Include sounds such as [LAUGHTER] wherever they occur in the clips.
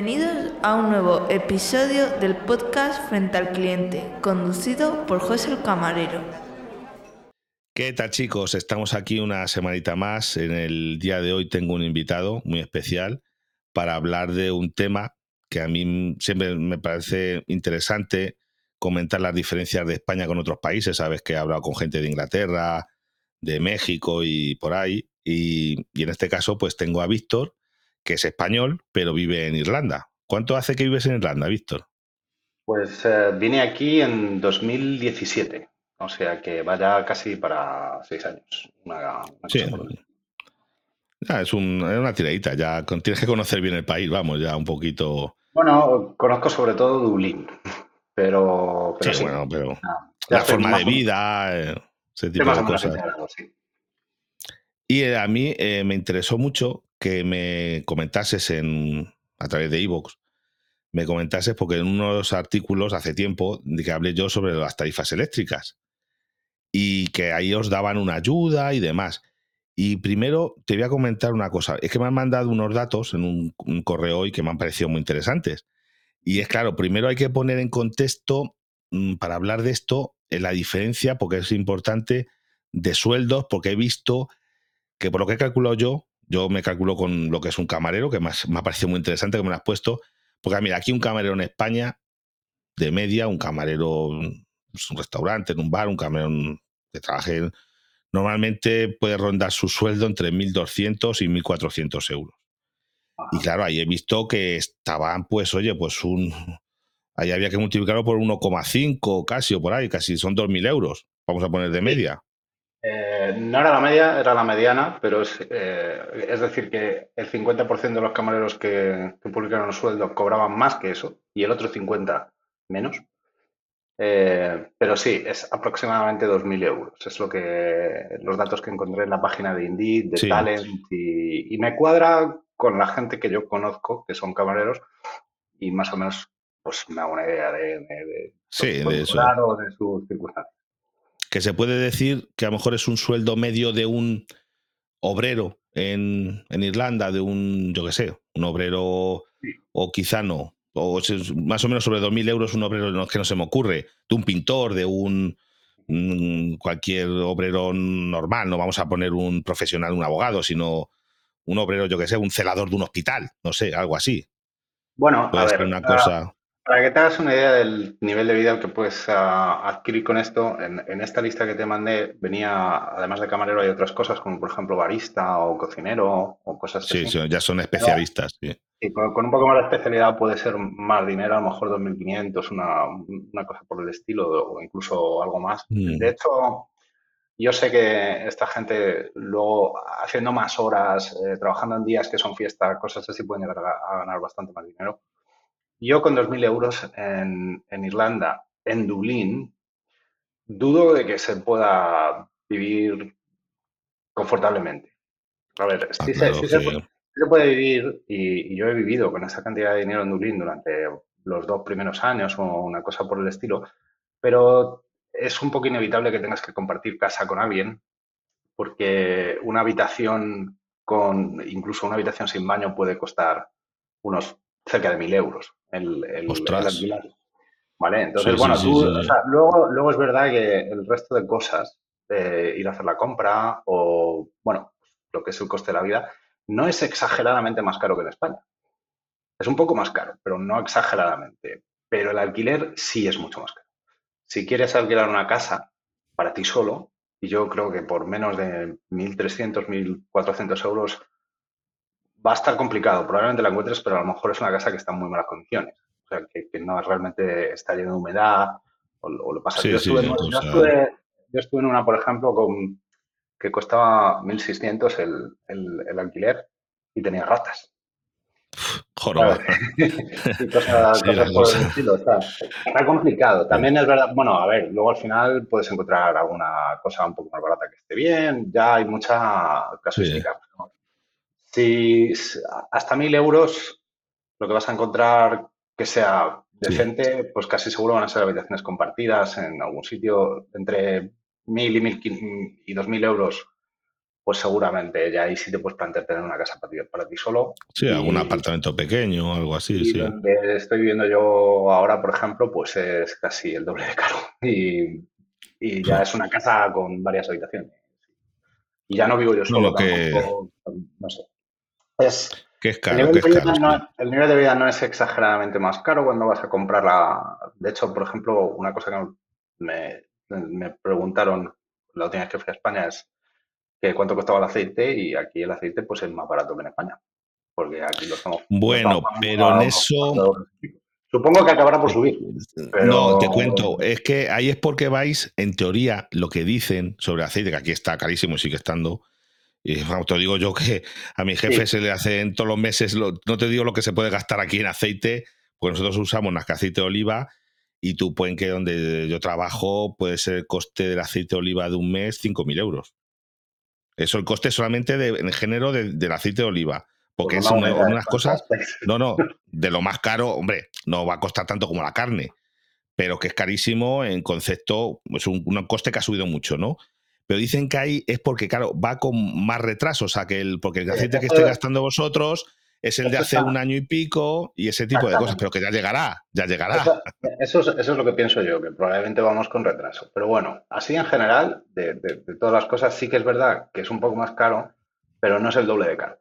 Bienvenidos a un nuevo episodio del podcast Frente al Cliente, conducido por José el Camarero. ¿Qué tal chicos? Estamos aquí una semanita más. En el día de hoy tengo un invitado muy especial para hablar de un tema que a mí siempre me parece interesante comentar las diferencias de España con otros países. Sabes que he hablado con gente de Inglaterra, de México y por ahí. Y, y en este caso pues tengo a Víctor, que es español, pero vive en Irlanda. ¿Cuánto hace que vives en Irlanda, Víctor? Pues eh, vine aquí en 2017, o sea que vaya casi para seis años. Una, una Sí. Ah, es, un- es una tiradita, ya con- tienes que conocer bien el país, vamos, ya un poquito. Bueno, conozco sobre todo Dublín, pero, pero Sí, sí, bueno, pero ya la forma de vida, eh, ese tipo de cosas. sí. Y eh, a mí eh, me interesó mucho que me comentases en, a través de iVoox, me comentases porque en unos artículos hace tiempo de que hablé yo sobre las tarifas eléctricas y que ahí os daban una ayuda y demás. Y primero te voy a comentar una cosa, es que me han mandado unos datos en un, correo hoy que me han parecido muy interesantes. Y es claro, primero hay que poner en contexto, mm, para hablar de esto, la diferencia, porque es importante, de sueldos, porque he visto que por lo que he calculado yo, yo me calculo con lo que es un camarero, que me ha, me ha parecido muy interesante que me lo has puesto, porque mira, aquí un camarero en España, de media, un camarero en un restaurante, en un bar, un camarero que trabaje, en- normalmente puede rondar su sueldo entre 1.200 y 1.400 euros. Y claro, ahí he visto que estaban, pues, oye, pues un... Ahí había que multiplicarlo por 1,5 casi o por ahí, casi son 2.000 euros, vamos a poner de media. Eh, no era la media, era la mediana, pero es, eh, es decir, que el 50% de los camareros que, que publicaron el sueldo cobraban más que eso y el otro 50% menos. Eh, pero sí, es aproximadamente 2.000 euros. Es lo que los datos que encontré en la página de Indeed, de Sí. Talent, y, y me cuadra con la gente que yo conozco, que son camareros, y más o menos pues me hago una idea de, de- de Sí, de eso. o de sus circunstancias. Que se puede decir que a lo mejor es un sueldo medio de un obrero en, en Irlanda, de un, yo qué sé, un obrero, Sí. o quizá no, o más o menos sobre 2.000 euros un obrero, que no se me ocurre, de un pintor, de un mm, cualquier obrero normal, no vamos a poner un profesional, un abogado, sino un obrero, yo que sé, un celador de un hospital, no sé, algo así. Bueno, a Puede ser ver, una para- cosa... Para que te hagas una idea del nivel de vida que puedes ah, adquirir con esto, en, en esta lista que te mandé venía, además de camarero, hay otras cosas como por ejemplo barista o cocinero o cosas Sí, así. sí, ya son especialistas. sí. Con, con un poco más de especialidad puede ser más dinero, a lo mejor 2.500, una, una cosa por el estilo o incluso algo más. Mm. De hecho, yo sé que esta gente luego haciendo más horas, eh, trabajando en días que son fiesta, cosas así, pueden llegar a, a ganar bastante más dinero. Yo con 2.000 euros en, en Irlanda, en Dublín, dudo de que se pueda vivir confortablemente. A ver, Ah, sí, se, claro sí se que- puede, sí se puede vivir y, y yo he vivido con esa cantidad de dinero en Dublín durante los dos primeros años o una cosa por el estilo, pero es un poco inevitable que tengas que compartir casa con alguien porque una habitación con, incluso una habitación sin baño puede costar unos cerca de mil euros el, el, alquilar. ¿Vale? Entonces, Sí, bueno, sí, tú, sí, o sí. sea, luego, luego es verdad que el resto de cosas, eh, ir a hacer la compra o, bueno, lo que es el coste de la vida, no es exageradamente más caro que en España. Es un poco más caro, pero no exageradamente. Pero el alquiler sí es mucho más caro. Si quieres alquilar una casa para ti solo, y yo creo que por menos de 1.300, 1.400 euros va a estar complicado. Probablemente la encuentres, pero a lo mejor es una casa que está en muy malas condiciones. O sea, que, que no realmente está lleno de humedad o, o lo pasa. Sí, yo, estuve sí, yo, estuve, yo estuve en una, por ejemplo, con, que costaba 1.600 el, el, el alquiler y tenía ratas. Joroba. [LAUGHS] y cosas, [LAUGHS] Sí, cosas la por el estilo. Está, está complicado. También es verdad, bueno, a ver, luego al final puedes encontrar alguna cosa un poco más barata que esté bien. Ya hay mucha casuística. ¿no? Si hasta mil euros lo que vas a encontrar que sea decente, pues casi seguro van a ser habitaciones compartidas en algún sitio entre mil y, mil y dos mil euros pues seguramente ya ahí sí te puedes plantear tener una casa para ti, para ti solo. Sí, algún apartamento pequeño o algo así. Y sí. donde estoy viviendo yo ahora, por ejemplo, pues es casi el doble de caro. [LAUGHS] Y, y ya es una casa con varias habitaciones. Y ya no vivo yo solo. No, que... no sé. Es, que es caro, el, nivel que es caro, no, el, nivel de vida no es exageradamente más caro cuando vas a comprarla. De hecho, por ejemplo, una cosa que me, me preguntaron la última vez que fui a España es que cuánto costaba el aceite y aquí el aceite pues es más barato que en España. Porque aquí lo estamos... Bueno, pero en eso... Supongo que acabará por subir. No, te cuento. Es que ahí es porque vais, en teoría, lo que dicen sobre el aceite, que aquí está carísimo y sigue estando. Y te digo yo que a mi jefe se le hacen todos los meses, no te digo lo que se puede gastar aquí en aceite, pues nosotros usamos que aceite de oliva y tú pueden que donde yo trabajo puede ser el coste del aceite de oliva de un mes 5.000 euros. Eso el coste solamente de, en género del aceite de oliva. Porque pues es una, unas cosas, no, no, [LAUGHS] de lo más caro, hombre, no va a costar tanto como la carne, pero que es carísimo en concepto, es un, coste que ha subido mucho, ¿no? Pero dicen que ahí es porque, claro, va con más retraso, o sea, que el, porque el aceite que esté gastando vosotros es el de hace un año y pico y ese tipo de cosas, pero que ya llegará, ya llegará. Eso, eso, es, lo que pienso yo, que probablemente vamos con retraso. Pero bueno, así en general, de, de todas las cosas, sí que es verdad que es un poco más caro, pero no es el doble de caro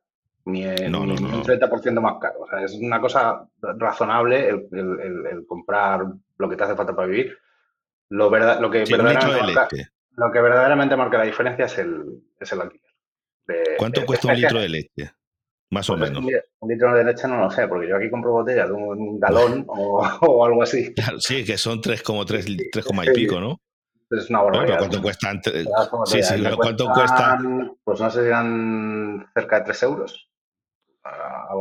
ni, un 30% más caro. O sea, es una cosa razonable el, comprar lo que te hace falta para vivir. Lo, verdad, lo, que, verdaderamente marca, lo que verdaderamente marca la diferencia es el, es el alquiler. ¿Cuánto cuesta un litro de leche? Más o menos. Un litro de leche no lo sé, porque yo aquí compro botellas de un galón [LAUGHS] o, algo así. sí, que son 3,3 3, y pico, ¿no? Es una barbaridad. ¿Cuánto cuesta? Sí, sí, ¿cuánto cuesta? Pues no sé si eran cerca de 3 euros.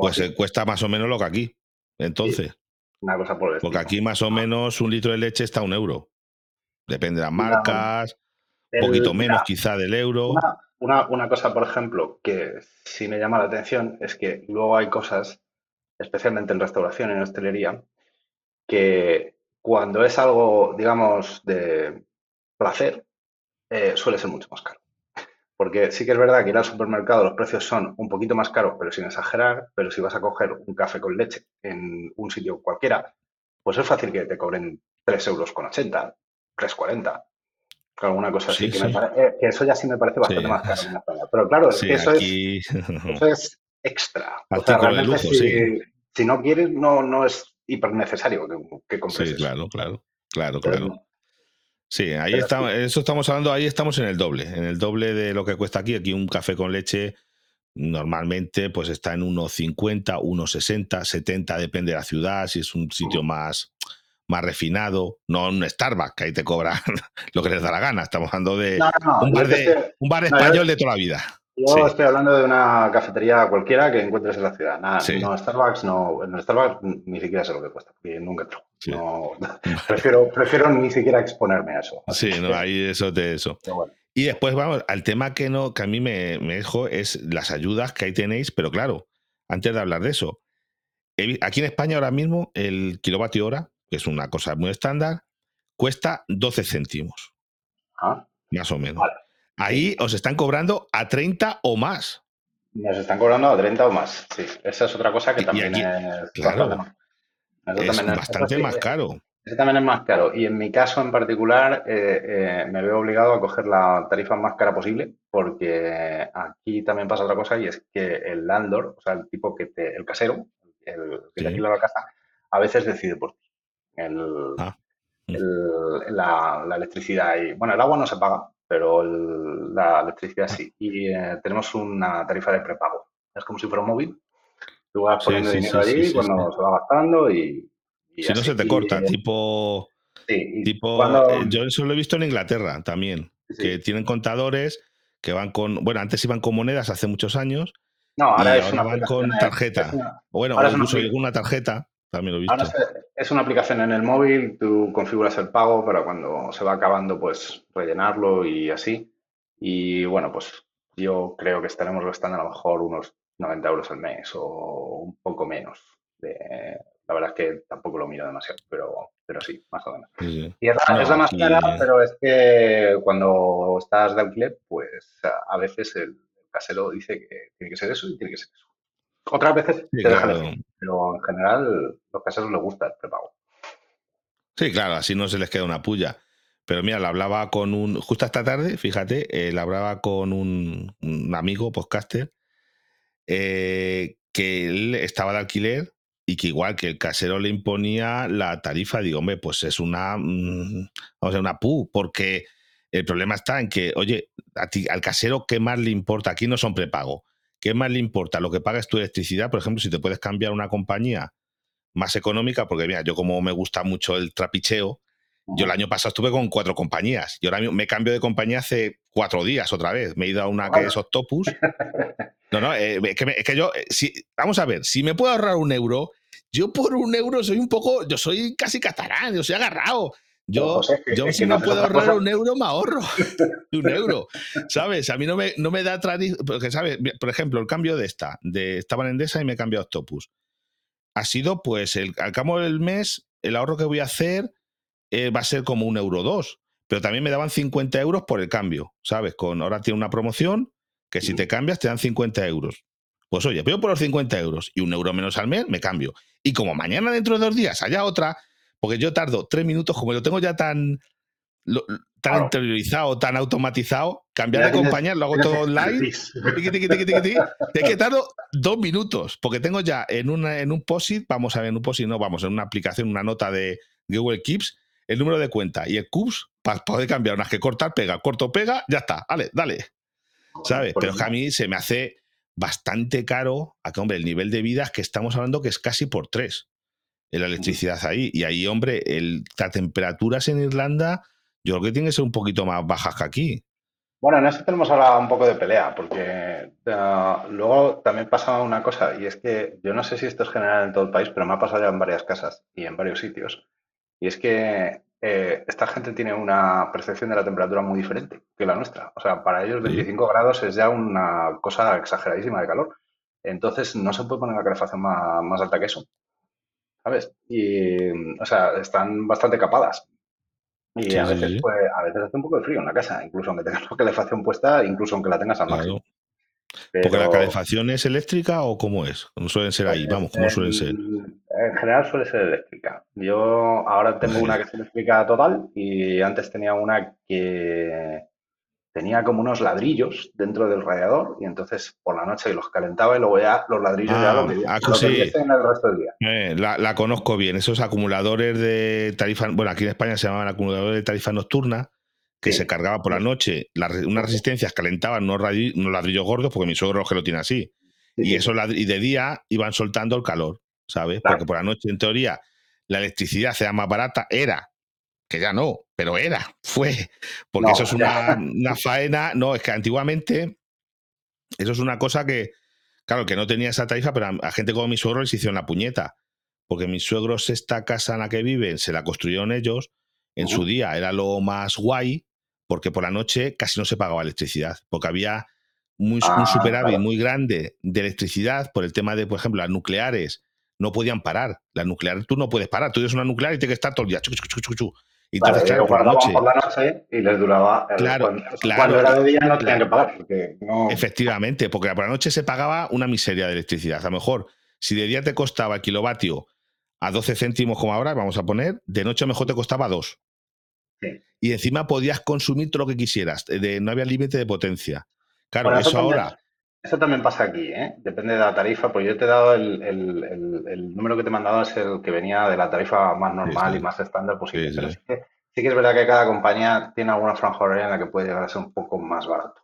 Pues eh, cuesta más o menos lo que aquí. Entonces. Una cosa por Porque aquí más o menos un litro de leche está a un euro. Depende de las marcas, un poquito menos quizá del euro. Una, una, cosa, por ejemplo, que sí me llama la atención es que luego hay cosas, especialmente en restauración y en hostelería, que cuando es algo, digamos, de placer, eh, suele ser mucho más caro. Porque sí que es verdad que ir al supermercado los precios son un poquito más caros, pero sin exagerar, pero si vas a coger un café con leche en un sitio cualquiera, pues es fácil que te cobren 3 euros con 80, 3,40, alguna cosa así. Que, eh, que, eso ya sí me parece bastante más caro en España. Pero claro, eso, es, [LAUGHS] eso es extra. O sea, realmente si, si, no quieres, no, no es hiper necesario que, que compres. Sí, claro, claro, claro, claro. Sí, ahí estamos, eso estamos hablando, ahí estamos en el doble, en el doble de lo que cuesta aquí. Aquí un café con leche normalmente pues está en 1,50, 1,60, 70, depende de la ciudad, si es un sitio más, más refinado, no un Starbucks, que ahí te cobran [LAUGHS] lo que les da la gana. Estamos hablando de, un, bar de un bar español de toda la vida. Yo estoy hablando de una cafetería cualquiera que encuentres en la ciudad. Nada, no Starbucks, no, en Starbucks ni siquiera sé lo que cuesta, porque nunca entro. No, [LAUGHS] prefiero, prefiero ni siquiera exponerme a eso. Sí, no, hay eso de eso. Y después vamos al tema que no, que a mí me, me dejo es las ayudas que ahí tenéis, pero claro, antes de hablar de eso, aquí en España ahora mismo el kilovatio hora, que es una cosa muy estándar, cuesta 12 céntimos. Ah. Más o menos. Ahí os están cobrando a 30 o más. Nos están cobrando a 30 o más, sí. Esa es otra cosa que también es, claro, es bastante más caro. Ese también es más caro. Y en mi caso en particular eh, eh, me veo obligado a coger la tarifa más cara posible porque aquí también pasa otra cosa y es que el landlord, o sea, el tipo que te, el casero, el que te alquila la casa, a veces decide por ti. El, ah, mm. la, la, electricidad y, bueno, el agua no se paga, pero la electricidad sí. Y eh, tenemos una tarifa de prepago. Es como si fuera un móvil. Tú vas poniendo dinero allí cuando se va gastando y... si no se te corta, tipo... tipo eh, yo eso lo he visto en Inglaterra también, que tienen contadores que van con... Bueno, antes iban con monedas hace muchos años. No, ahora, es ahora van con tarjeta. bueno, o incluso alguna tarjeta también lo he visto. Es una aplicación en el móvil, tú configuras el pago para cuando se va acabando, pues rellenarlo y así. Y bueno, pues yo creo que estaremos gastando a lo mejor unos 90 euros al mes o un poco menos. la verdad es que tampoco lo miro demasiado, pero, pero sí, más o menos. Y es la, más cara, pero es que cuando estás de alquiler, pues a veces el, casero dice que tiene que ser eso y tiene que ser eso. Otras veces te dejan elegir, pero en general los caseros les gusta el prepago. Sí, claro, así no se les queda una puya. Pero mira, la hablaba con un. Justo esta tarde, fíjate, eh, la hablaba con un, amigo, podcaster, eh, que él estaba de alquiler y que igual que el casero le imponía la tarifa, digo, hombre, pues es una. Mm, vamos a una pu, porque el problema está en que, oye, a ti, al casero, ¿qué más le importa? Aquí no son prepago. ¿Qué más le importa? Lo que paga es tu electricidad, por ejemplo, si te puedes cambiar una compañía más económica, porque mira, yo como me gusta mucho el trapicheo, yo el año pasado estuve con cuatro compañías y ahora me cambio de compañía hace cuatro días otra vez. Me he ido a una que es Octopus. [LAUGHS] No, no, eh, es, que yo, eh, si, vamos a ver, si me puedo ahorrar un euro, yo por un euro soy un poco, yo soy casi catalán, yo soy agarrado. Yo, yo si no puedo ahorrar un euro, me ahorro [LAUGHS] un euro. ¿Sabes? A mí no me, no me da porque, ¿sabes? Por ejemplo, el cambio de esta, de estaba en Endesa y me he cambiado a Octopus ha sido, pues, el, al cabo del mes, el ahorro que voy a hacer eh, va a ser como un euro dos. Pero también me daban 50 euros por el cambio, ¿sabes? Con, ahora tiene una promoción que si te cambias te dan 50 euros. Pues oye, veo por los 50 euros y un euro menos al mes, me cambio. Y como mañana dentro de dos días haya otra, porque yo tardo tres minutos, como lo tengo ya tan, tan interiorizado, tan automatizado, cambiar de compañía, lo hago todo online. Te que tardo dos minutos, porque tengo ya en, una, en un POSIT, vamos a ver, en un POSIT no, vamos, en una aplicación, una nota de Google Keeps, el número de cuenta y el CUPS para poder cambiar unas que cortar, pega, corto, pega, ya está, vale, dale. ¿Sabes? Pero es que a mí se me hace bastante caro, a que, hombre, el nivel de vida es que estamos hablando que es casi por tres la electricidad ahí. Y ahí, hombre, el, las temperaturas en Irlanda yo creo que tiene que ser un poquito más bajas que aquí. Bueno, en eso tenemos ahora un poco de pelea, porque eh, luego también pasa una cosa, y es que yo no sé si esto es general en todo el país, pero me ha pasado ya en varias casas y en varios sitios, y es que eh, esta gente tiene una percepción de la temperatura muy diferente que la nuestra. O sea, para ellos 25 grados es ya una cosa exageradísima de calor. Entonces no se puede poner la calefacción más, más alta que eso. ¿Sabes? Y, o sea, están bastante capadas. Y a, veces, pues, a veces hace un poco de frío en la casa, incluso aunque tengas [LAUGHS] la calefacción puesta, incluso aunque la tengas al máximo. ¿Porque la calefacción es eléctrica o cómo es? ¿Cómo suelen ser ahí? Vamos, ¿cómo suelen ser? En general suele ser eléctrica. Yo ahora tengo una que es eléctrica total y antes tenía una que tenía como unos ladrillos dentro del radiador y entonces por la noche los calentaba y luego ya los ladrillos ya lo, que, ah, en el resto del día. Eh, la, conozco bien, esos acumuladores de tarifa, bueno, aquí en España se llamaban acumuladores de tarifa nocturna, que se cargaba por la noche, unas resistencias calentaban unos, ladrillos gordos, porque mi suegro que lo tiene así, y, eso, y de día iban soltando el calor, ¿sabes? Porque por la noche, en teoría, la electricidad sea más barata, era que ya no, pero era, [LAUGHS] fue, porque eso es una, faena, no, es que antiguamente eso es una cosa que, claro, que no tenía esa tarifa, pero a, gente como mi suegro les hicieron la puñeta, porque mis suegros esta casa en la que viven se la construyeron ellos, en su día era lo más guay, porque por la noche casi no se pagaba electricidad, porque había un ah, superávit muy grande de electricidad por el tema de, por ejemplo, las nucleares no podían parar. Las nucleares tú no puedes parar, tú eres una nuclear y tienes que estar todo el día. Y entonces, claro, por la, noche, por la noche y les duraba. claro, cuando, claro, cuando era de día no tenían que pagar. Porque no... Efectivamente, porque por la noche se pagaba una miseria de electricidad. A lo mejor, si de día te costaba el kilovatio a 12 céntimos como ahora, vamos a poner, de noche a lo mejor te costaba 2. Sí. Y encima podías consumir todo lo que quisieras. De, no había límite de potencia. Claro, eso, ahora. Eso también pasa aquí, ¿eh? depende de la tarifa, pues yo te he dado el, el, número que te he mandado es el que venía de la tarifa más normal y más estándar posible. pero sí que, sí que, es verdad que cada compañía tiene alguna franja horaria en la que puede llegar a ser un poco más barato.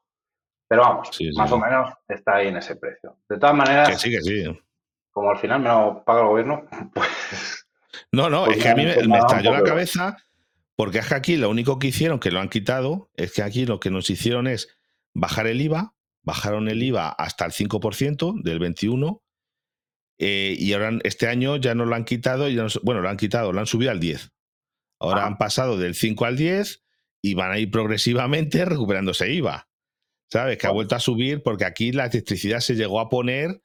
Pero vamos, más o menos está ahí en ese precio. De todas maneras, que sí, que sí. como al final me lo paga el gobierno, [LAUGHS] pues... No, no, es pues que a mí me, me estalló la cabeza porque es que aquí lo único que hicieron, que lo han quitado, es que aquí lo que nos hicieron es bajar el IVA bajaron el IVA hasta el 5% del 21 eh, y ahora este año ya no lo han quitado, ya bueno, lo han quitado, lo han subido al 10. Ahora han pasado del 5 al 10 y van a ir progresivamente [LAUGHS] recuperándose IVA. ¿Sabes? Que ha vuelto a subir porque aquí la electricidad se llegó a poner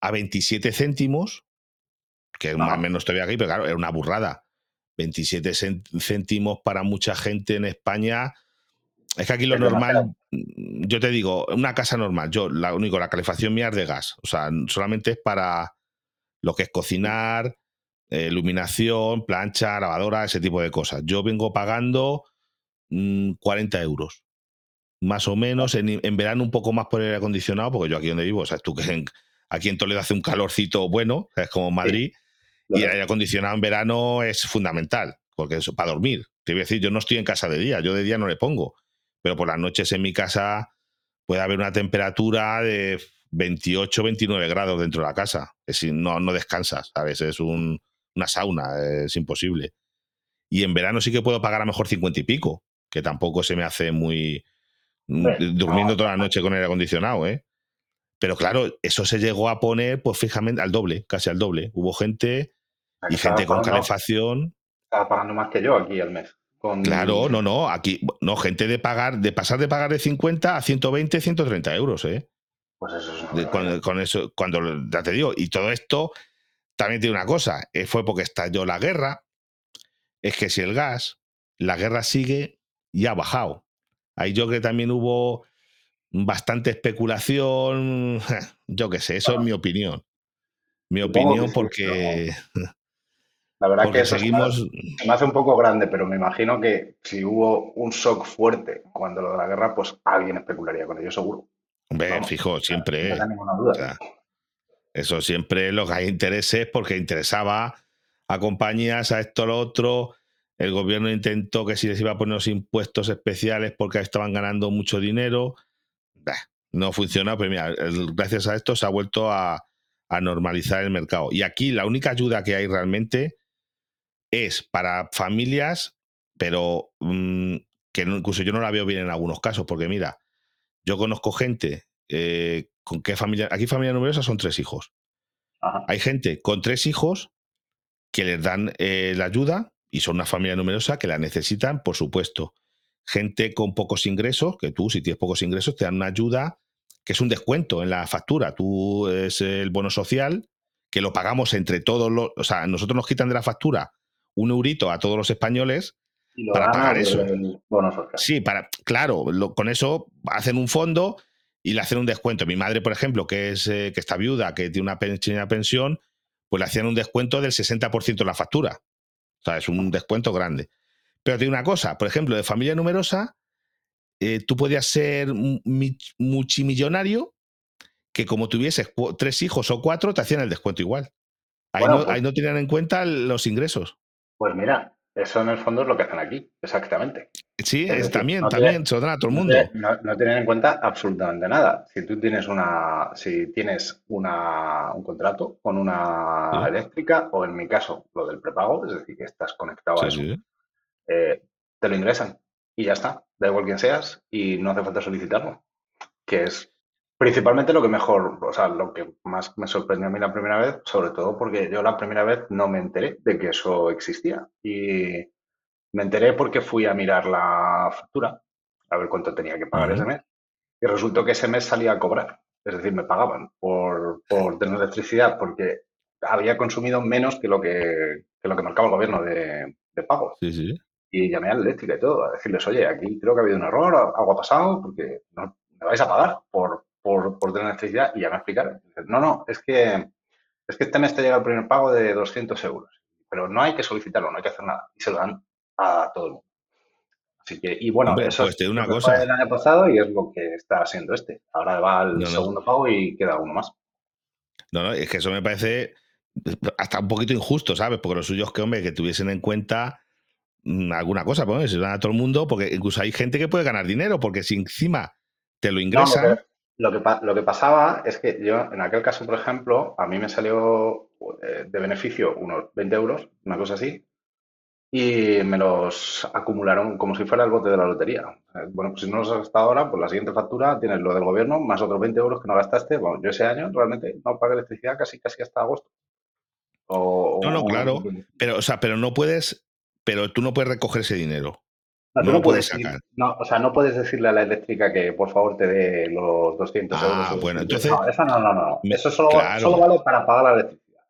a 27 céntimos, que más o menos todavía aquí, pero claro, era una burrada. 27 céntimos para mucha gente en España Es que aquí lo normal, yo te digo, una casa normal, yo la único, la calefacción mía es de gas. O sea, solamente es para lo que es cocinar, eh, iluminación, plancha, lavadora, ese tipo de cosas. Yo vengo pagando 40 mm, euros. Más o menos, en, verano un poco más por el aire acondicionado, porque yo aquí donde vivo, o sea, tú que aquí en Toledo hace un calorcito bueno, es como Madrid, y el aire acondicionado en verano es fundamental, porque eso, para dormir. Te voy a decir, yo no estoy en casa de día, yo de día no le pongo, pero por las noches en mi casa puede haber una temperatura de 28, 29 grados dentro de la casa. Es decir, no, no descansas, ¿sabes? Es un, una sauna, es imposible. Y en verano sí que puedo pagar a lo mejor 50 y pico, que tampoco se me hace muy... Durmiendo toda la noche con aire acondicionado, ¿eh? Pero claro, eso se llegó a poner, pues fijamente, al doble, casi al doble. Hubo gente y gente con calefacción. Estaba pagando más que yo aquí al mes. Claro, no, no, aquí, no, gente de pagar, de pasar de pagar de 50 a 120, 130 euros, ¿eh? Pues eso es con, eso, cuando ya te digo, y todo esto también tiene una cosa, eh, fue porque estalló la guerra, es que si el gas, la guerra sigue y ha bajado. Ahí yo creo que también hubo bastante especulación, [LAUGHS] yo qué sé, eso es mi opinión. Mi opinión porque... [LAUGHS] La verdad que seguimos... me hace un poco grande, pero me imagino que si hubo un shock fuerte cuando lo de la guerra, pues alguien especularía con ello, seguro. Hombre, fijo, siempre. eso siempre lo que hay intereses porque interesaba a compañías, a esto, a lo otro. El gobierno intentó que si les iba a poner los impuestos especiales porque estaban ganando mucho dinero. no funciona, pero mira, gracias a esto se ha vuelto a, normalizar el mercado. Y aquí la única ayuda que hay realmente es para familias, pero mm, que incluso yo no la veo bien en algunos casos, porque mira, yo conozco gente eh, con qué familia. Aquí familia numerosa son tres hijos. Hay gente con tres hijos que les dan eh, la ayuda y son una familia numerosa que la necesitan, por supuesto. Gente con pocos ingresos, que tú, si tienes pocos ingresos, te dan una ayuda que es un descuento en la factura. Tú es el bono social, que lo pagamos entre todos los. O sea, nosotros nos quitan de la factura un eurito a todos los españoles para pagar eso. Sí, para, claro, con eso hacen un fondo y le hacen un descuento. Mi madre, por ejemplo, que es eh, que está viuda, que tiene una pequeña pensión, pues le hacían un descuento del 60% de la factura. O sea, es un descuento grande. Pero tiene una cosa, por ejemplo, de familia numerosa, eh, tú podías ser multimillonario que como tuvieses tres hijos o cuatro, te hacían el descuento igual. Ahí, no, pues ahí no tenían en cuenta los ingresos. Pues mira, eso en el fondo es lo que hacen aquí, exactamente. Sí, es, también, también, lo dan a todo el mundo. No, tienen en cuenta absolutamente nada. Si tú tienes una, si tienes una, un contrato con una eléctrica, o en mi caso, lo del prepago, es decir, que estás conectado a eso, eh, te lo ingresan y ya está. Da igual quién seas y no hace falta solicitarlo. Que es principalmente lo que mejor, o sea, lo que más me sorprendió a mí la primera vez, sobre todo porque yo la primera vez no me enteré de que eso existía. Y me enteré porque fui a mirar la factura, a ver cuánto tenía que pagar ese mes. Y resultó que ese mes salía a cobrar. Es decir, me pagaban por, tener electricidad porque había consumido menos que lo que, lo que marcaba el gobierno de, de pagos. Y llamé a la eléctrica y todo, a decirles, oye, aquí creo que ha habido un error, algo ha pasado, porque no, me vais a pagar por, por, por tener electricidad y ya me explicaron. No, no, es que, es que este mes te llega el primer pago de 200 euros, pero no hay que solicitarlo, no hay que hacer nada. Y se lo dan a todo el mundo. Así que, y bueno, eso pues es una cosa. el año pasado y es lo que está haciendo este. Ahora va al segundo pago y queda uno más. No, no, es que eso me parece hasta un poquito injusto, ¿sabes? Porque los suyos que, hombre, que tuviesen en cuenta mm, alguna cosa, pues se dan a todo el mundo, porque incluso hay gente que puede ganar dinero, porque si encima te lo ingresan. Lo que, lo que pasaba es que yo, en aquel caso, por ejemplo, a mí me salió eh, de beneficio unos 20 euros, una cosa así, y me los acumularon como si fuera el bote de la lotería. Bueno, pues si no los has gastado ahora, pues la siguiente factura tienes lo del gobierno más otros 20 euros que no gastaste. Bueno, yo ese año realmente no pagué electricidad casi, casi hasta agosto. no, no, claro. Pero, o sea, pero no puedes, pero tú no puedes recoger ese dinero. No, no, puedes sacar. no, o sea, no puedes decirle a la eléctrica que por favor te dé los 200 euros. Ah, bueno, entonces. No, eso no, no, no. Eso solo, solo, vale para pagar la electricidad.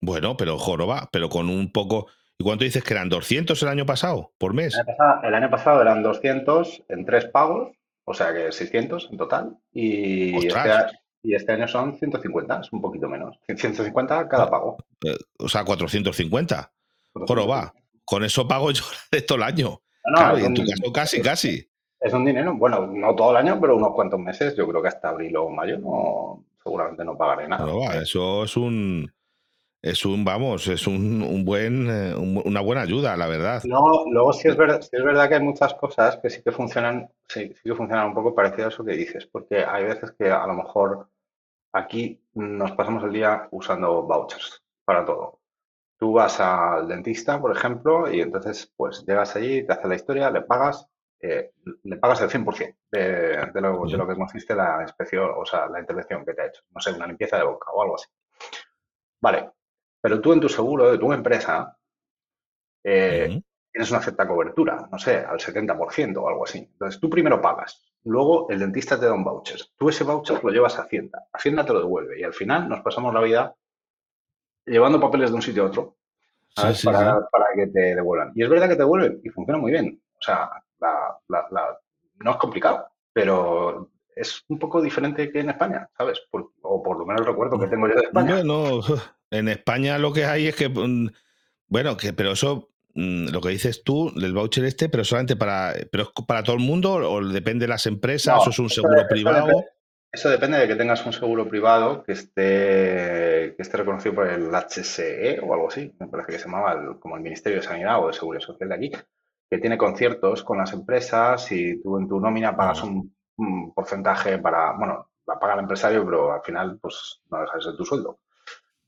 Bueno, pero joroba, pero con un poco. ¿Y cuánto dices que eran? ¿200 el año pasado por mes? El año pasado, eran 200 en tres pagos, o sea que 600 en total. Y este, y este, año son 150, es un poquito menos. 150 cada ah, pago. Eh, o sea, 450. Pero va, con eso pago yo [LAUGHS] de todo el año. Claro, y en tu caso casi, casi. Es un dinero, bueno, no todo el año, pero unos cuantos meses. Yo creo que hasta abril o mayo no, seguramente no pagaré nada. Va, eso es un es un, vamos, es un, un buen, eh, una buena ayuda, la verdad. No, luego sí es, verdad, es verdad que hay muchas cosas que sí que funcionan, sí, sí, que funcionan un poco parecido a eso que dices, porque hay veces que a lo mejor aquí nos pasamos el día usando vouchers para todo. Tú vas al dentista, por ejemplo, y entonces pues llegas allí, te hace la historia, le pagas, eh, le pagas el 100% de, de, lo, de lo que consiste la inspección, o sea, la intervención que te ha hecho. No sé, una limpieza de boca o algo así. Vale, pero tú en tu seguro de tu empresa eh, tienes una cierta cobertura, no sé, al 70% o algo así. Entonces tú primero pagas, luego el dentista te da un voucher. Tú ese voucher lo llevas a Hacienda, Hacienda te lo devuelve y al final nos pasamos la vida llevando papeles de un sitio a otro para, que te devuelvan. Y es verdad que te devuelven y funciona muy bien. O sea, no es complicado, pero es un poco diferente que en España, ¿sabes? o por lo menos el recuerdo que tengo yo de España. Bueno, [LAUGHS] en España lo que hay es que, mm, bueno, que pero eso, mm, lo que dices tú, el voucher este, pero solamente para, pero para todo el mundo o depende de las empresas, o es un seguro privado. Eso depende de que tengas un seguro privado que esté, que esté reconocido por el HSE o algo así, me parece que se llamaba como el Ministerio de Sanidad o de Seguridad Social de aquí, que tiene conciertos con las empresas y tú en tu nómina pagas un, un porcentaje para, bueno, la paga el empresario, pero al final pues no deja de ser tu sueldo.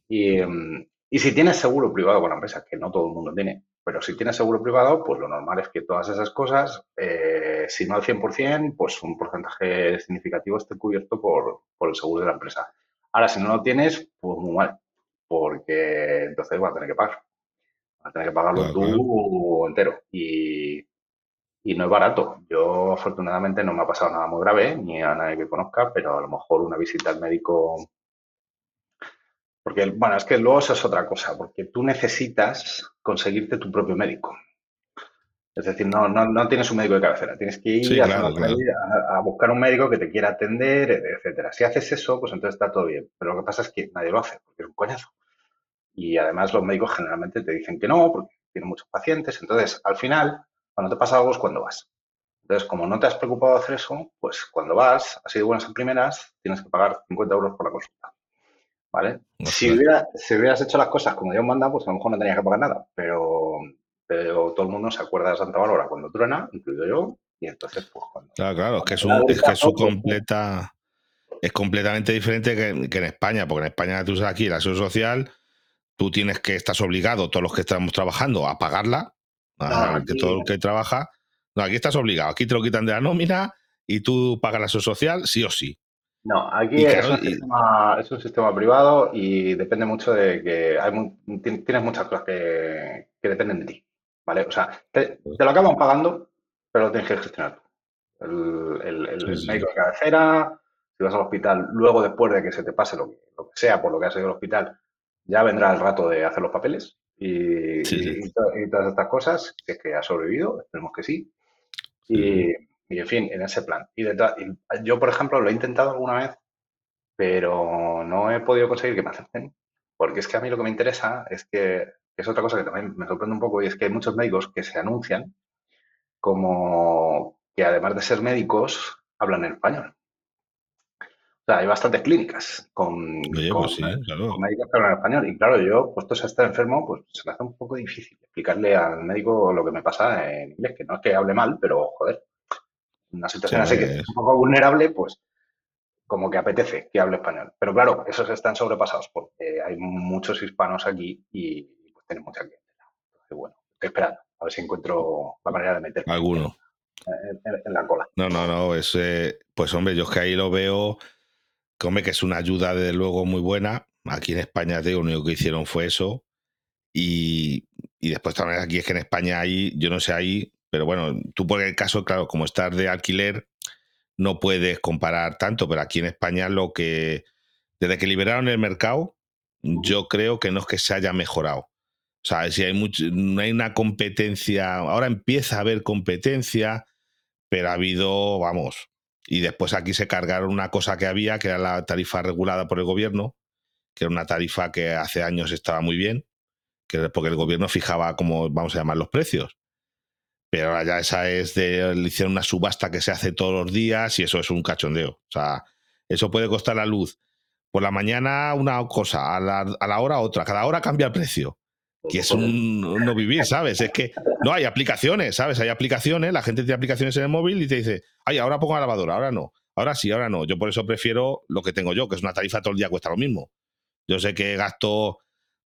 Em, y, si tienes seguro privado con la empresa, que no todo el mundo tiene, pero si tienes seguro privado, pues lo normal es que todas esas cosas, eh, si no al 100%, pues un porcentaje significativo esté cubierto por, el seguro de la empresa. Ahora, si no lo tienes, pues muy mal, porque entonces vas a tener que pagar. Vas a tener que pagarlo tú entero. Y, y no es barato. Yo afortunadamente no me ha pasado nada muy grave, ni a nadie que conozca, pero a lo mejor una visita al médico porque, bueno, es que luego eso es otra cosa, porque tú necesitas conseguirte tu propio médico. Es decir, no, no, no tienes un médico de cabecera, tienes que ir a, buscar un médico que te quiera atender, etcétera. Si haces eso, pues entonces está todo bien. Pero lo que pasa es que nadie lo hace, porque es un coñazo. Y además los médicos generalmente te dicen que no, porque tienen muchos pacientes. Entonces, al final, cuando te pasa algo es cuando vas. Entonces, como no te has preocupado de hacer eso, pues cuando vas, así de buenas en primeras, tienes que pagar 50 euros por la consulta. ¿Vale? Si, hubieras hecho las cosas como Dios manda, pues a lo mejor no tenías que pagar nada, pero, pero todo el mundo se acuerda de Santa Bárbara cuando truena, incluido yo, y entonces, pues cuando... Claro, claro, es que es, un, es que su completa... Es completamente diferente que, en España, porque en España tú sabes aquí la seguridad social, tú tienes que, estás obligado, todos los que estamos trabajando, a pagarla, a que todo el que trabaja. No, aquí estás obligado, aquí te lo quitan de la nómina y tú pagas la social sí o sí. No, aquí es, un sistema, privado y depende mucho de que hay tienes muchas cosas que, dependen de ti, ¿vale? O sea, te, lo acaban pagando, pero lo tienes que gestionar tú. El, médico de cabecera, si vas al hospital, luego después de que se te pase lo que, sea por lo que has ido al hospital, ya vendrá el rato de hacer los papeles y, todas estas cosas, que es que has sobrevivido, esperemos que sí. Y, y en fin, en ese plan. Y, yo, por ejemplo, lo he intentado alguna vez, pero no he podido conseguir que me acepten. Porque es que a mí lo que me interesa es que, es otra cosa que también me sorprende un poco, y es que hay muchos médicos que se anuncian como que además de ser médicos, hablan en español. O sea, hay bastantes clínicas con, pues médicos que hablan en español. Y claro, yo, puesto a estar enfermo, pues se me hace un poco difícil explicarle al médico lo que me pasa en inglés, que no es que hable mal, pero joder, una situación así que es un poco vulnerable, pues como que apetece que hable español. Pero claro, esos están sobrepasados porque hay muchos hispanos aquí y pues tienen mucha clientela. Entonces, bueno, estoy esperando a ver si encuentro la manera de meter alguno en, la cola. No, no, no, es, eh, pues hombre, yo es que ahí lo veo, que, que es una ayuda desde luego muy buena. Aquí en España, te digo, lo único que hicieron fue eso. Y, y después también aquí es que en España hay, yo no sé ahí, pero bueno, tú por el caso, claro, como estás de alquiler, no puedes comparar tanto, pero aquí en España lo que, desde que liberaron el mercado, yo creo que no es que se haya mejorado. O sea, si hay mucho, no hay una competencia, ahora empieza a haber competencia, pero ha habido, vamos, y después aquí se cargaron una cosa que había, que era la tarifa regulada por el gobierno, que era una tarifa que hace años estaba muy bien, que porque el gobierno fijaba como vamos a llamar los precios. Pero ahora ya esa es de le hicieron una subasta que se hace todos los días y eso es un cachondeo. O sea, eso puede costar la luz. Por la mañana una cosa, a la, a la hora otra, cada hora cambia el precio que es un, no vivir, ¿sabes? Es que no hay aplicaciones, ¿sabes? Hay aplicaciones, la gente tiene aplicaciones en el móvil y te dice, ay, ahora pongo la lavadora, ahora no, ahora sí, ahora no. Yo por eso prefiero lo que tengo yo, que es una tarifa todo el día cuesta lo mismo. Yo sé que gasto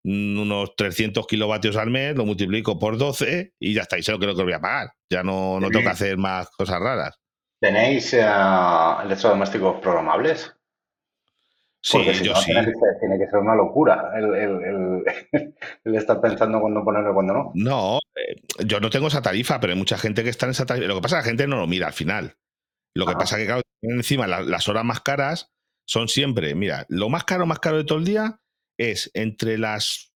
unos 300 kilovatios al mes, lo multiplico por 12 y ya está, y sé lo que, lo voy a pagar. Ya no, no tengo que hacer más cosas raras. ¿Tenéis eh, electrodomésticos programables? Sí, yo sí. Tiene que, ser, una locura el, [LAUGHS] estar pensando cuándo ponerlo y cuándo no. No, eh, yo no tengo esa tarifa, pero hay mucha gente que está en esa tarifa. Lo que pasa es que la gente no lo mira al final. Lo que pasa es que, claro, encima las, horas más caras son siempre, mira, lo más caro, más caro de todo el día es entre las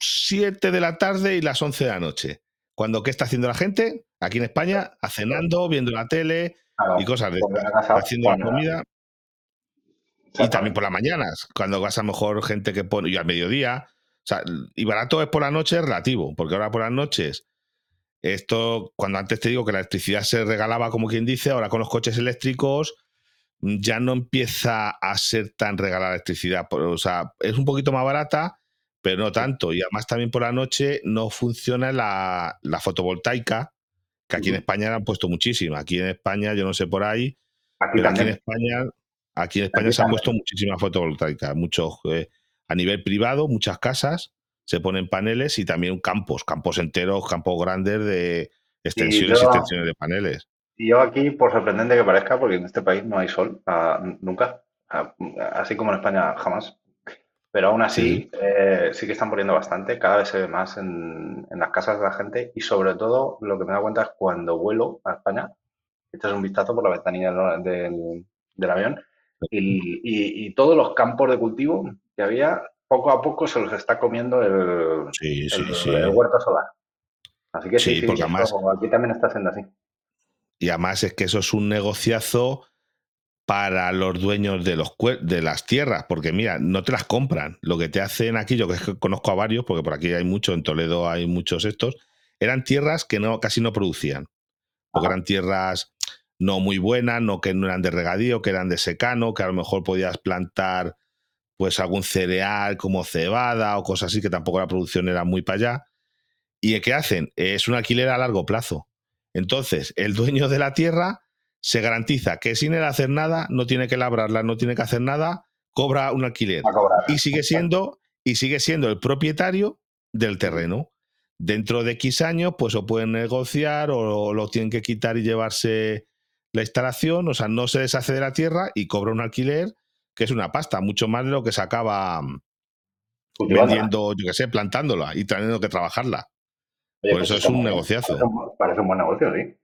7 de la tarde y las 11 de la noche. Cuando, ¿qué está haciendo la gente? Aquí en España, cenando, viendo la tele y cosas de haciendo la comida. Y también por las mañanas, cuando vas a mejor gente que pone, y al mediodía. O sea, y barato es por la noche relativo, porque ahora por las noches, esto, cuando antes te digo que la electricidad se regalaba, como quien dice, ahora con los coches eléctricos ya no empieza a ser tan regalada la electricidad. O sea, es un poquito más barata, pero no tanto. Y además también por la noche no funciona la, la fotovoltaica, que aquí en España la han puesto muchísima. Aquí en España, yo no sé por ahí, pero aquí en España Aquí en España se han puesto muchísimas fotovoltaicas, muchos eh, a nivel privado, muchas casas se ponen paneles y también campos, campos enteros, campos grandes de extensiones y, extensiones de paneles. Y yo aquí, por sorprendente que parezca, porque en este país no hay sol, ah, nunca, ah, así como en España jamás, pero aún así eh, sí. que están poniendo bastante, cada vez se ve más en, las casas de la gente y sobre todo lo que me da cuenta es cuando vuelo a España, echas un vistazo por la ventanilla del avión y, todos los campos de cultivo que había, poco a poco se los está comiendo el, huerto solar. Así que sí, porque además, aquí también está siendo así. Y además es que eso es un negociazo para los dueños de, los, de las tierras, porque mira, no te las compran. Lo que te hacen aquí, yo que conozco a varios, porque por aquí hay mucho, en Toledo hay muchos estos, eran tierras que no, casi no producían. Porque eran tierras no muy buenas, no que no eran de regadío, que eran de secano, que a lo mejor podías plantar pues algún cereal como cebada o cosas así, que tampoco la producción era muy para allá. ¿Y qué hacen? Es un alquiler a largo plazo. Entonces, el dueño de la tierra se garantiza que sin él hacer nada, no tiene que labrarla, no tiene que hacer nada, cobra un alquiler. Y sigue siendo, y sigue siendo el propietario del terreno. Dentro de X años, pues o pueden negociar o lo tienen que quitar y llevarse la instalación, o sea, no se deshace de la tierra y cobra un alquiler que es una pasta, mucho más de lo que se acaba vendiendo, yo qué sé, plantándola y teniendo que trabajarla. Por pues eso es un negociazo. Parece un, buen negocio, sí.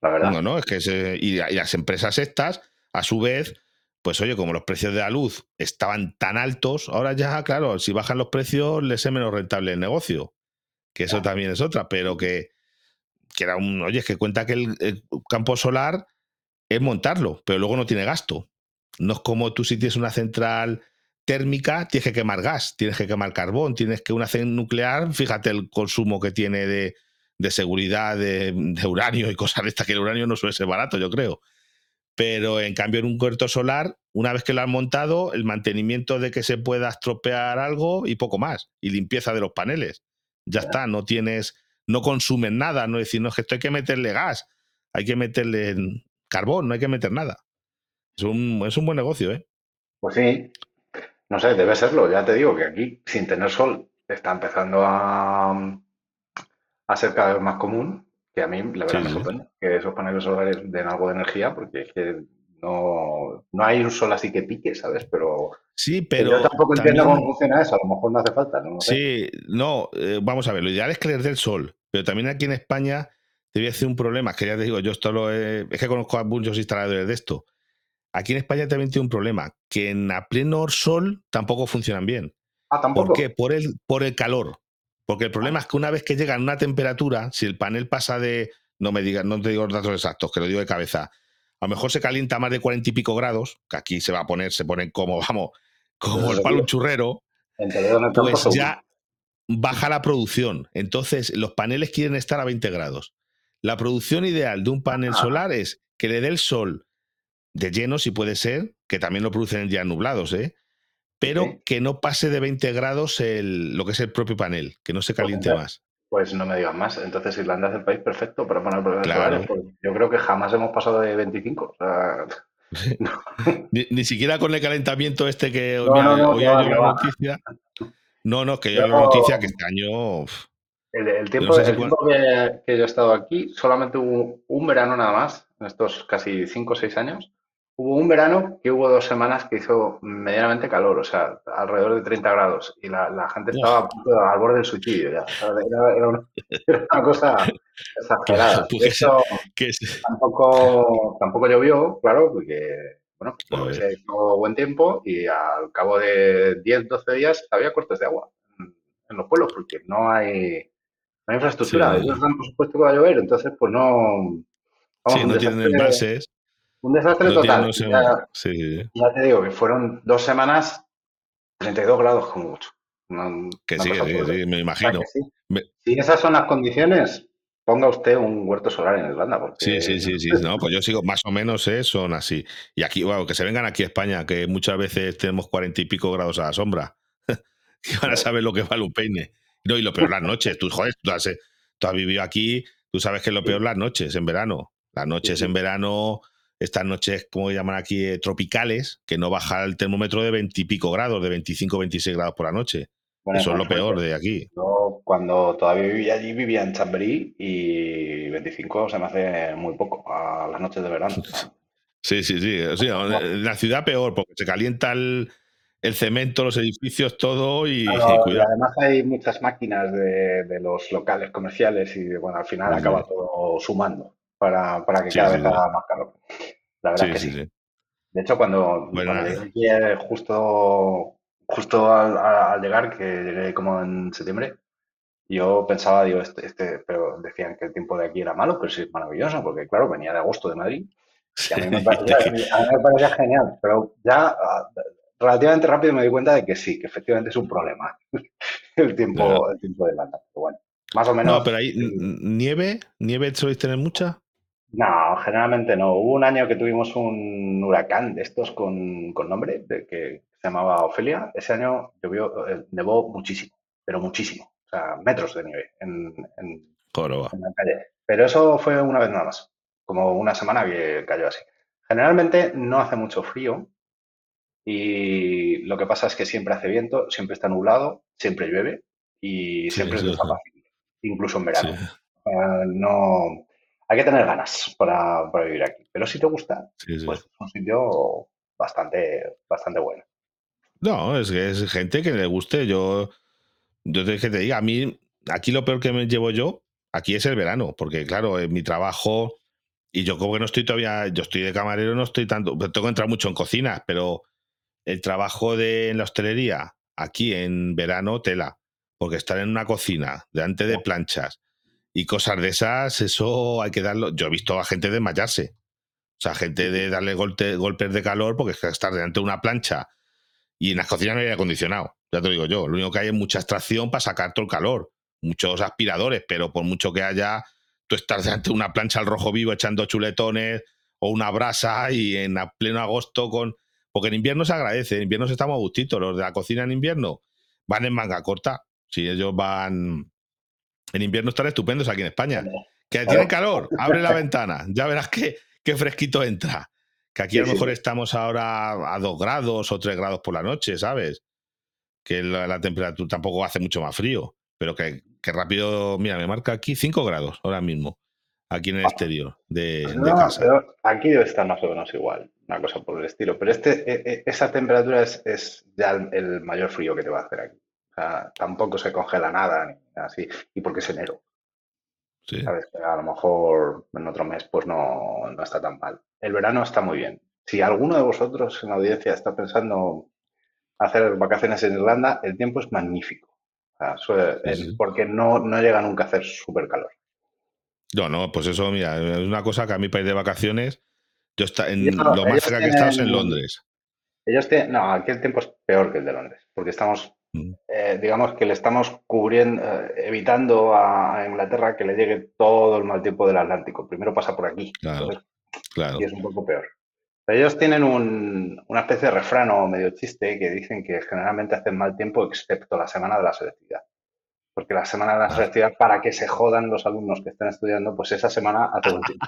La verdad. No, no, es que y, las empresas estas, a su vez, pues oye, como los precios de la luz estaban tan altos, ahora ya, claro, si bajan los precios, les es menos rentable el negocio. Que eso también es otra, pero que, que era un, oye, es que cuenta que el campo solar es montarlo, pero luego no tiene gasto. No es como tú si tienes una central térmica, tienes que quemar gas, tienes que quemar carbón, tienes que una central nuclear, fíjate el consumo que tiene de, seguridad, de, uranio y cosas de estas, que el uranio no suele ser barato, yo creo. Pero en cambio en un puerto solar, una vez que lo han montado, el mantenimiento de que se pueda estropear algo y poco más, y limpieza de los paneles. Ya está, no tienes, no consumen nada, no decir, no es que esto hay que meterle gas, hay que meterle carbón, no hay que meter nada. Es un, es un buen negocio, ¿eh? Pues sí, no sé, debe serlo. Ya te digo que aquí, sin tener sol, está empezando a, a ser cada vez más común, que a mí la verdad me sorprende que esos paneles solares den algo de energía, porque es que no, no hay un sol así que pique, ¿sabes? Pero, sí, pero yo tampoco entiendo cómo funciona eso, a lo mejor no hace falta. No, sí, no, eh, vamos a ver, lo ideal es que les dé el sol, pero también aquí en España te voy a decir un problema, que ya te digo, yo esto lo he, es que conozco a muchos instaladores de esto. Aquí en España también tiene un problema, que en a pleno sol tampoco funcionan bien. Ah, ¿Por qué? Por el, por el calor. Porque el problema es que una vez que llega a una temperatura, si el panel pasa de, no me digas, no te digo los datos exactos, que lo digo de cabeza, a lo mejor se calienta más de cuarenta y pico grados, que aquí se va a poner, se ponen como, vamos, como el palo un churrero, pues ya baja la producción. Entonces, los paneles quieren estar a 20 grados. La producción ideal de un panel ah. solar es que le dé el sol de lleno, si puede ser, que también lo producen en días nublados, ¿eh? pero que no pase de 20 grados el, lo que es el propio panel, que no se pues caliente más. Pues no me digas más. Entonces Irlanda es el país perfecto para poner paneles solares. yo creo que jamás hemos pasado de 25. [LAUGHS] ni, siquiera con el calentamiento este que hoy no, la noticia. No, no, que yo la noticia que este año. El, tiempo, que, que, yo he estado aquí, solamente hubo un verano nada más, en estos casi 5 o 6 años, Hubo un verano que hubo dos semanas que hizo medianamente calor, o sea, alrededor de 30 grados, y la, gente estaba al borde del suicidio ya. [LAUGHS] Era, una, cosa exagerada. [LAUGHS] Eso tampoco, tampoco llovió, claro, porque, bueno, porque se hizo buen tiempo y al cabo de 10, 12 días había cortes de agua en, los pueblos, porque no hay, no hay infraestructura. Ellos dan por supuesto que va a llover, entonces, pues no. sí, no tienen embalses. Un desastre total. ya, te digo que fueron dos semanas, 32 grados como mucho. que sí, sí, me imagino. Si esas son las condiciones, ponga usted un huerto solar en Irlanda. Sí, sí, sí, sí. No, pues yo sigo, más o menos ¿eh? son así. Y aquí, bueno, que se vengan aquí a España, que muchas veces tenemos cuarenta y pico grados a la sombra. [LAUGHS] que van a saber lo que vale un peine. No, y lo peor las noches. Tú, joder, tú has, tú has vivido aquí, tú sabes que lo peor las noches en verano. Las noches en verano estas noches, como llaman aquí, eh, tropicales, que no baja el termómetro de 20 y pico grados, de 25 26 grados por la noche. Eso es lo peor de aquí. Yo cuando todavía vivía allí, vivía en Chamberí y 25 se me hace muy poco a las noches de verano. [LAUGHS] Sí, sí, sí. en la ciudad peor, porque se calienta el, cemento, los edificios, todo y, además hay muchas máquinas de, los locales comerciales y bueno, al final acaba todo sumando para, para que cada vez haga más calor. La verdad que sí. De hecho, cuando, llegué justo, justo al, llegar, que llegué como en septiembre, yo pensaba, digo, este, este, pero decían que el tiempo de aquí era malo, pero sí es maravilloso, porque claro, venía de agosto de Madrid. Y a mí me [LAUGHS] parecía, genial, pero ya ah, relativamente rápido me di cuenta de que sí, que efectivamente es un problema [LAUGHS] el tiempo, el tiempo de. Pero bueno, más o menos. No, pero ahí, ¿nieve? ¿Nieve soléis tener mucha? No, generalmente no. Hubo un año que tuvimos un huracán de estos con, nombre, de, que se llamaba Ofelia. Ese año llovió, eh, nevó muchísimo, pero muchísimo. O sea, metros de nieve en, la calle. Pero eso fue una vez nada más, como una semana que cayó así. Generalmente no hace mucho frío y lo que pasa es que siempre hace viento, siempre está nublado, siempre llueve y siempre es pacífico, incluso en verano. no hay que tener ganas para, vivir aquí. Pero si te gusta, pues es un sitio bastante, bastante bueno. No, es que es gente que le guste. Yo, yo te, que te diga, a mí, aquí lo peor que me llevo yo, aquí es el verano, porque claro, en mi trabajo, y yo como que no estoy todavía, yo estoy de camarero, no estoy tanto, tengo que entrar mucho en cocina, pero el trabajo de en la hostelería, aquí en verano, tela, porque estar en una cocina, delante de planchas, y cosas de esas, eso hay que darlo. Yo he visto a gente desmayarse. O sea, gente de darle golpes de calor porque es que estar delante de una plancha y en las cocinas no hay aire acondicionado. Ya te digo yo. Lo único que hay es mucha extracción para sacar todo el calor. Muchos aspiradores, pero por mucho que haya, tú estás delante de una plancha al rojo vivo echando chuletones o una brasa y en pleno agosto con. Porque en invierno se agradece, en invierno estamos a gustito. Los de la cocina en invierno van en manga corta. Si ellos van en invierno están estupendos aquí en España. Que tienen calor, abre la [LAUGHS] ventana, ya verás qué, qué fresquito entra. Que aquí a lo mejor estamos ahora a 2 grados o 3 grados por la noche, ¿sabes? Que la, temperatura tampoco hace mucho más frío, pero que, rápido, mira, me marca aquí 5 grados ahora mismo, aquí en el exterior de, pues casa. aquí debe estar más o menos igual, una cosa por el estilo. Pero este, e, e, esa temperatura es, es ya el mayor frío que te va a hacer aquí tampoco se congela nada, ni así. Y porque es enero. ¿Sabes? a lo mejor en otro mes pues no, no está tan mal. El verano está muy bien. Si alguno de vosotros en la audiencia está pensando hacer vacaciones en Irlanda, el tiempo es magnífico. Porque no, no llega nunca a hacer súper calor. No, no, pues eso, mira, es una cosa que a mí para ir de vacaciones, yo está en lo más cerca que he estado es en Londres. Ellos tienen, no, aquí el tiempo es peor que el de Londres, porque estamos. Eh, digamos que le estamos cubriendo, eh, evitando a, Inglaterra que le llegue todo el mal tiempo del Atlántico. Primero pasa por aquí. Claro, claro. Y es un poco peor. ellos tienen una especie de refrán o medio chiste que dicen que generalmente hacen mal tiempo excepto la semana de la selectividad. Porque la semana de la ah. selectividad, para que se jodan los alumnos que estén estudiando, pues esa semana hace buen [LAUGHS] tiempo.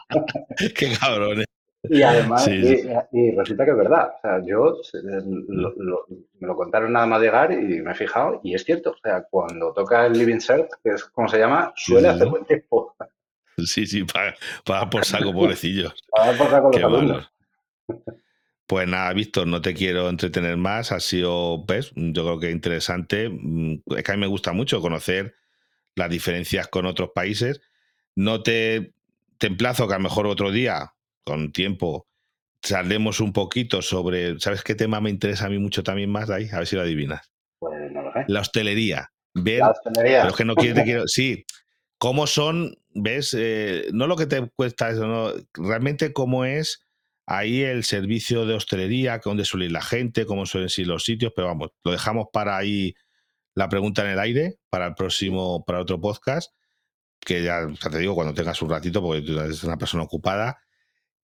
Qué cabrones. Y además, Y, resulta que es verdad. O sea, yo me lo contaron nada más llegar y me he fijado, y es cierto. O sea, cuando toca el Living Cert, que es como se llama, suele hacer buen tiempo. Sí, sí, para, por saco, [LAUGHS] pobrecillos. Para por saco los Pues nada, Víctor, no te quiero entretener más. Ha sido, pues, yo creo que interesante. Mm, es que a mí me gusta mucho conocer las diferencias con otros países. No te, te emplazo que a lo mejor otro día con tiempo charlemos un poquito sobre, ¿sabes qué tema me interesa a mí mucho también más? A ver si lo adivinas. Pues no lo sé. La hostelería. la hostelería. Pero es que no quiero, [LAUGHS] quiero, sí, cómo son, ves, eh, no lo que te cuesta eso, no, realmente cómo es ahí el servicio de hostelería, dónde suele ir la gente, cómo suelen ir los sitios, pero vamos, lo dejamos para ahí la pregunta en el aire, para el próximo, para otro podcast, que ya, te digo, cuando tengas un ratito, porque tú eres una persona ocupada,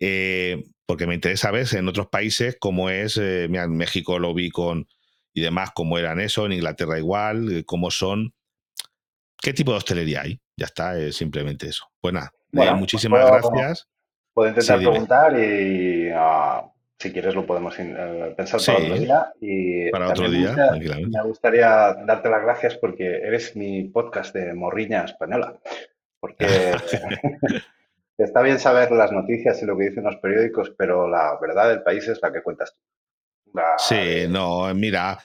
eh, porque me interesa ver en otros países cómo es, eh, en México lo vi con y demás, cómo eran eso, en Inglaterra igual, eh, cómo son, qué tipo de hostelería hay. Ya está, es simplemente eso. Pues nada, pues muchísimas gracias. Puedo intentar preguntar y ah, si quieres lo podemos pensar para otro día. Y para otro día, me gustaría darte las gracias porque eres mi podcast de morriña española. Porque [LAUGHS] Está bien saber las noticias y lo que dicen los periódicos, pero la verdad del país es la que cuentas tú. Sí, no, mira,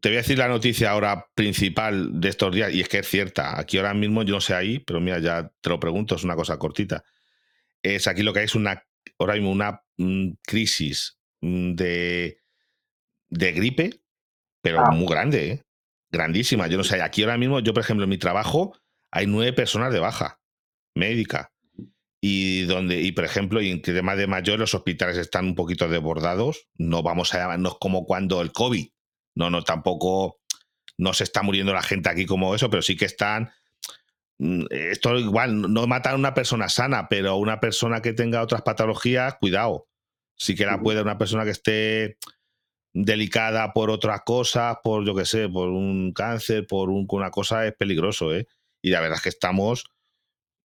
te voy a decir la noticia ahora principal de estos días, y es que es cierta. Aquí ahora mismo, yo no sé ahí, pero mira, ya te lo pregunto, es una cosa cortita. Es aquí lo que hay es una, ahora mismo una mm, crisis mm, de, de gripe, pero ah. muy grande, ¿eh? grandísima. Yo no sé, aquí ahora mismo, yo por ejemplo, en mi trabajo hay nueve personas de baja médica y donde, y por ejemplo, y en tema de mayor, los hospitales están un poquito desbordados. No vamos a llamarnos como cuando el COVID. No, no, tampoco no se está muriendo la gente aquí como eso, pero sí que están. Mm, esto igual, no matan a una persona sana, pero una persona que tenga otras patologías, cuidado. Sí que la puede una persona que esté delicada por otras cosas, por yo qué sé, por un cáncer, por una cosa, es peligroso, ¿eh? Y la verdad es que estamos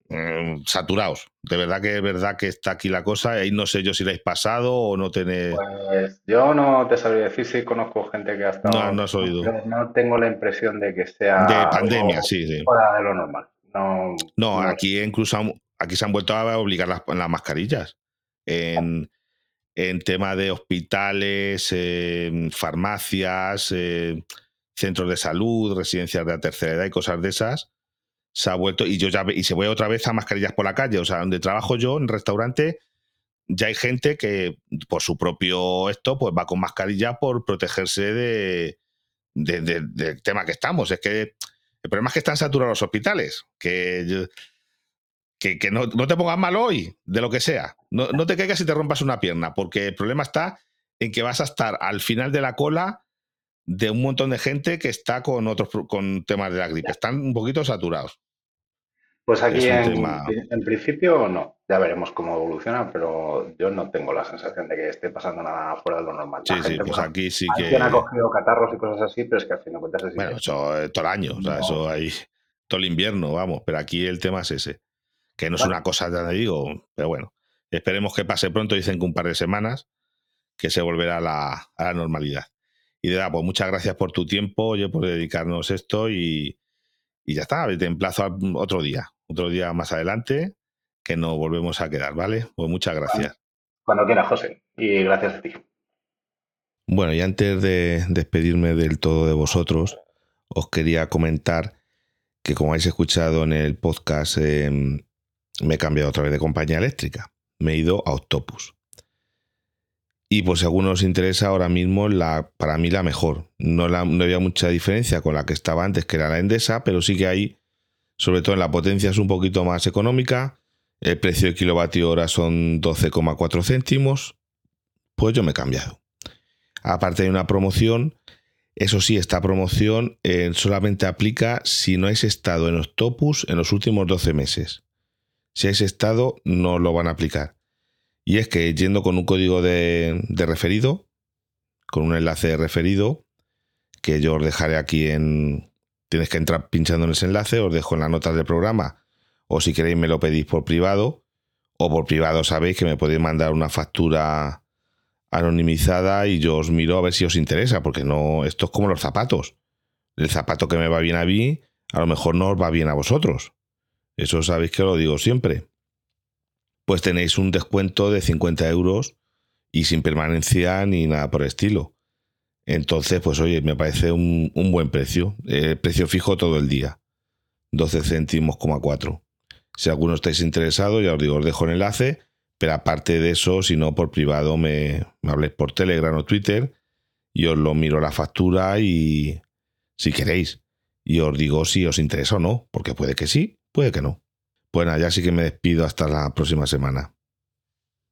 Mm, saturados. De verdad que es verdad que está aquí la cosa. Ahí no sé yo si la habéis pasado o no tenéis. Pues yo no te sabría decir si conozco gente que ha estado. No, no has oído. No tengo la impresión de que sea. De pandemia, sí, sí. Fuera de lo normal. No, no, aquí incluso aquí se han vuelto a obligar las, las mascarillas. En, en tema de hospitales, farmacias, centros de salud, residencias de la tercera edad y cosas de esas se ha vuelto, y yo ya y se vuelve otra vez a mascarillas por la calle. O sea, donde trabajo yo, en restaurante, ya hay gente que por su propio esto, pues va con mascarilla por protegerse de, del tema que estamos. Es que el problema es que están saturados los hospitales. Que, que, no, te pongas mal hoy, de lo que sea. No, no te caigas y te rompas una pierna, porque el problema está en que vas a estar al final de la cola de un montón de gente que está con otros con temas de la gripe. Están un poquito saturados. Pues aquí en, principio no. Ya veremos cómo evoluciona, pero yo no tengo la sensación de que esté pasando nada fuera de lo normal. sí, sí, pues aquí sí que. ha cogido catarros y cosas así, pero es que al fin de cuentas es. Bueno, eso todo el año, o sea, eso ahí. Todo el invierno, vamos. Pero aquí el tema es ese. Que no es una cosa, ya digo, pero bueno. Esperemos que pase pronto, dicen que un par de semanas, que se volverá a la, a la normalidad. Y de verdad, pues muchas gracias por tu tiempo, oye, por dedicarnos esto y, ya está, te emplazo otro día, otro día más adelante, que nos volvemos a quedar, ¿vale? Pues muchas gracias. Cuando quieras, José, y gracias a ti. Bueno, y antes de despedirme del todo de vosotros, os quería comentar que como habéis escuchado en el podcast, em, me he cambiado otra vez de compañía eléctrica. Me he ido a Octopus. Y pues si a alguno os interesa, ahora mismo la, para mí la mejor. No, no había mucha diferencia con la que estaba antes, que era la Endesa, pero sí que hay, sobre todo en la potencia es un poquito más económica. El precio de kilovatio hora son 12,4 céntimos. Pues yo me he cambiado. Aparte de una promoción, eso sí, esta promoción eh, solamente aplica si no has estado en Octopus en los últimos 12 meses. Si has estado, no lo van a aplicar. Y es que yendo con un código de, referido, con un enlace de referido, que yo os dejaré aquí en... Tienes que entrar pinchando en ese enlace, os dejo en las notas del programa, o si queréis me lo pedís por privado, o por privado sabéis que me podéis mandar una factura anonimizada y yo os miro a ver si os interesa, porque no, esto es como los zapatos. El zapato que me va bien a mí, a lo mejor no os va bien a vosotros. Eso sabéis que lo digo siempre pues tenéis un descuento de 50 euros y sin permanencia ni nada por el estilo. Entonces, pues oye, me parece un, buen precio. Eh, precio fijo todo el día. 12 céntimos, 4. Si alguno estáis interesado, ya os digo, os dejo el enlace. Pero aparte de eso, si no, por privado me, me habléis por Telegram o Twitter y os lo miro la factura y si queréis. Y os digo si os interesa o no, porque puede que sí, puede que no. Bueno, ya sí que me despido hasta la próxima semana.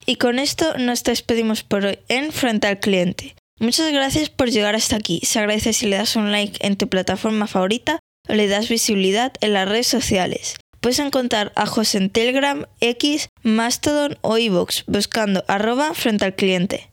Y con esto nos despedimos por hoy en Frente al Cliente. Muchas gracias por llegar hasta aquí. Se agradece si le das un like en tu plataforma favorita o le das visibilidad en las redes sociales. Puedes encontrar a José en Telegram, X, Mastodon o iVoox buscando arroba frente al cliente.